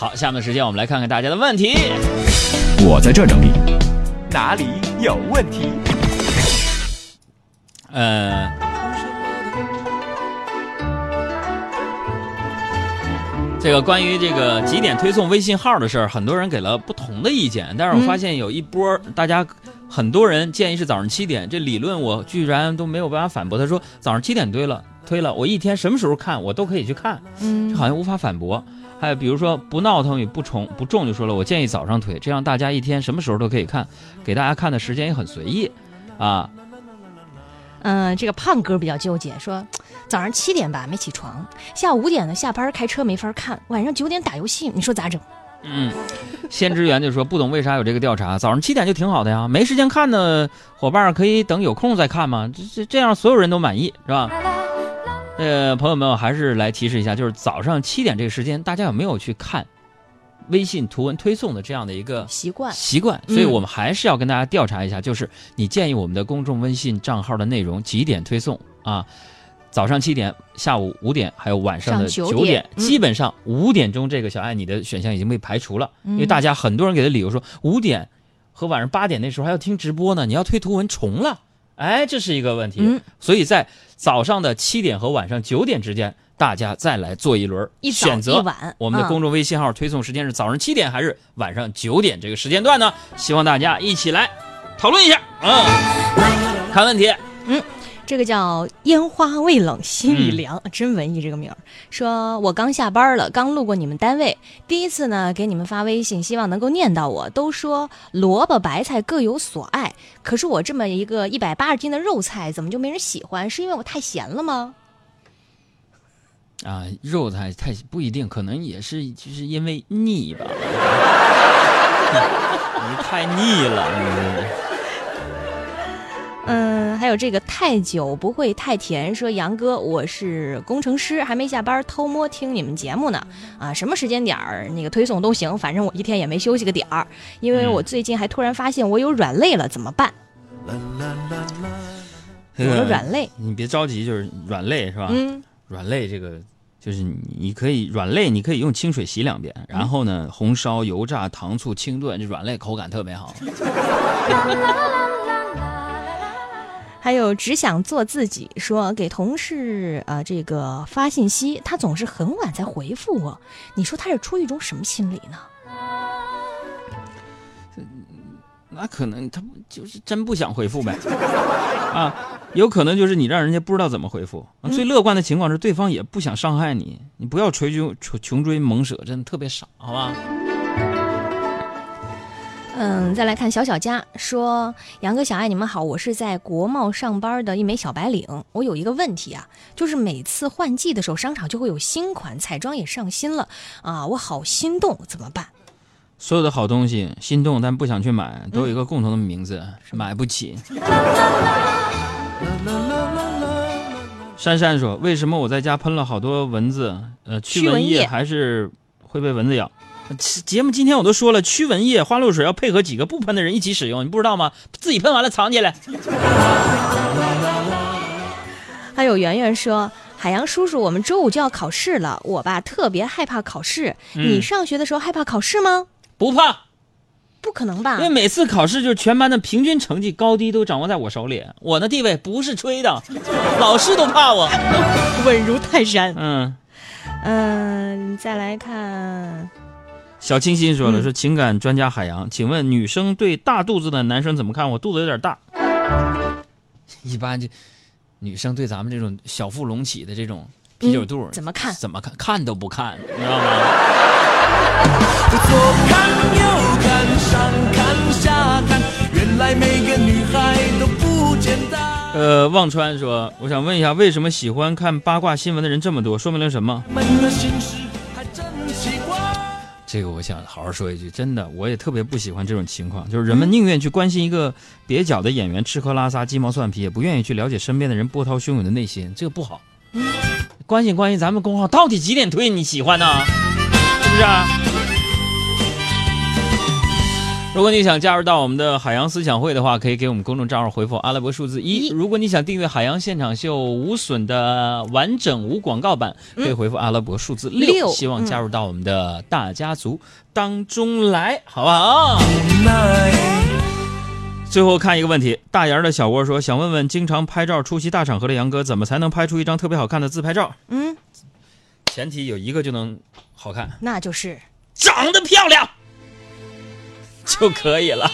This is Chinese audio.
好，下面的时间我们来看看大家的问题。我在这整理，哪里有问题？呃，这个关于这个几点推送微信号的事儿，很多人给了不同的意见，但是我发现有一波儿大家很多人建议是早上七点，这理论我居然都没有办法反驳。他说早上七点对了，推了，我一天什么时候看我都可以去看，嗯这好像无法反驳。还有比如说不闹腾与不重不重就说了，我建议早上推，这样大家一天什么时候都可以看，给大家看的时间也很随意，啊，嗯，这个胖哥比较纠结，说早上七点吧没起床，下午五点呢下班开车没法看，晚上九点打游戏，你说咋整？嗯，先知员就说不懂为啥有这个调查，早上七点就挺好的呀，没时间看的伙伴可以等有空再看嘛，这这这样所有人都满意是吧？呃，朋友们，我还是来提示一下，就是早上七点这个时间，大家有没有去看微信图文推送的这样的一个习惯。习惯？所以我们还是要跟大家调查一下，就是你建议我们的公众微信账号的内容几点推送啊？早上七点、下午五点，还有晚上的9九点嗯。基本上五点钟这个小爱你的选项已经被排除了，因为大家很多人给的理由说五点和晚上八点那时候还要听直播呢，你要推图文重了，哎，这是一个问题。嗯所以在早上的七点和晚上九点之间，大家再来做一轮一选择晚我们的嗯公众微信号推送时间是早上七点还是晚上九点这个时间段呢？希望大家一起来讨论一下。嗯，看问题。这个叫烟花未冷心已嗯凉，真文艺这个名儿。说我刚下班了，刚路过你们单位，第一次呢给你们发微信，希望能够念到我。都说萝卜白菜各有所爱，可是我这么一个一百八十斤的肉菜，怎么就没人喜欢？是因为我太咸了吗？啊，肉菜太不一定，可能也是就是因为腻吧。你太腻了，嗯嗯，还有这个太久不会太甜，说杨哥，我是工程师，还没下班，偷摸听你们节目呢。啊，什么时间点儿那个推送都行，反正我一天也没休息个点儿。因为我最近还突然发现我有软肋了，怎么办？有了软肋，你别着急，就是软肋是吧？嗯，软肋这个就是你你可以软肋，你可以用清水洗两遍，然后呢红烧、油炸、糖醋、清炖，这软肋口感特别好。还有只想做自己，说给同事啊、呃这个发信息，他总是很晚才回复我，你说他是出于一种什么心理呢？那可能他就是真不想回复呗，啊，有可能就是你让人家不知道怎么回复。啊最乐观的情况是对方也不想伤害你，你不要穷穷追猛舍，真的特别傻，好吧？嗯，再来看小小佳说：“杨哥、小爱，你们好，我是在国贸上班的一枚小白领。我有一个问题啊，就是每次换季的时候，商场就会有新款彩妆也上新了啊，我好心动，怎么办？所有的好东西心动但不想去买，都有一个共同的名字，是买不起。珊珊说：“为什么我在家喷了好多蚊子？呃，驱蚊液驱蚊液还是会被蚊子咬？节节目今天我都说了，驱蚊液、花露水要配合几个不喷的人一起使用，你不知道吗？自己喷完了藏起来。还有圆圆说。”海洋叔叔，我们周五就要考试了，我吧特别害怕考试。嗯你上学的时候害怕考试吗？不怕，不可能吧因为？每次考试就是全班的平均成绩高低都掌握在我手里，我的地位不是吹的，老师都怕我。稳如泰山。嗯。嗯，再来看，小清新说了，嗯说情感专家海洋，请问女生对大肚子的男生怎么看？我肚子有点大。一般就女生对咱们这种小腹隆起的这种啤酒肚、嗯怎么看怎么看？看都不看，你知道吗？左看右看，上看下看，原来每个女孩都不简单。呃，忘川说，我想问一下，为什么喜欢看八卦新闻的人这么多？说明了什么？这个我想好好说一句，真的，我也特别不喜欢这种情况，就是人们宁愿去关心一个蹩脚的演员吃喝拉撒、鸡毛蒜皮，也不愿意去了解身边的人波涛汹涌的内心，这个不好。关心关心咱们公号到底几点退你喜欢呢？是不是？如果你想加入到我们的海洋思想会的话，可以给我们公众账号回复阿拉伯数字一。如果你想订阅海洋现场秀无损的完整无广告版，可以回复阿拉伯数字六。六希望加入到我们的大家族当中来，好不好？最后看一个问题，大眼儿的小窝说，想问问经常拍照出席大场合的杨哥，怎么才能拍出一张特别好看的自拍照？嗯，前提有一个就能好看，那就是长得漂亮就可以了。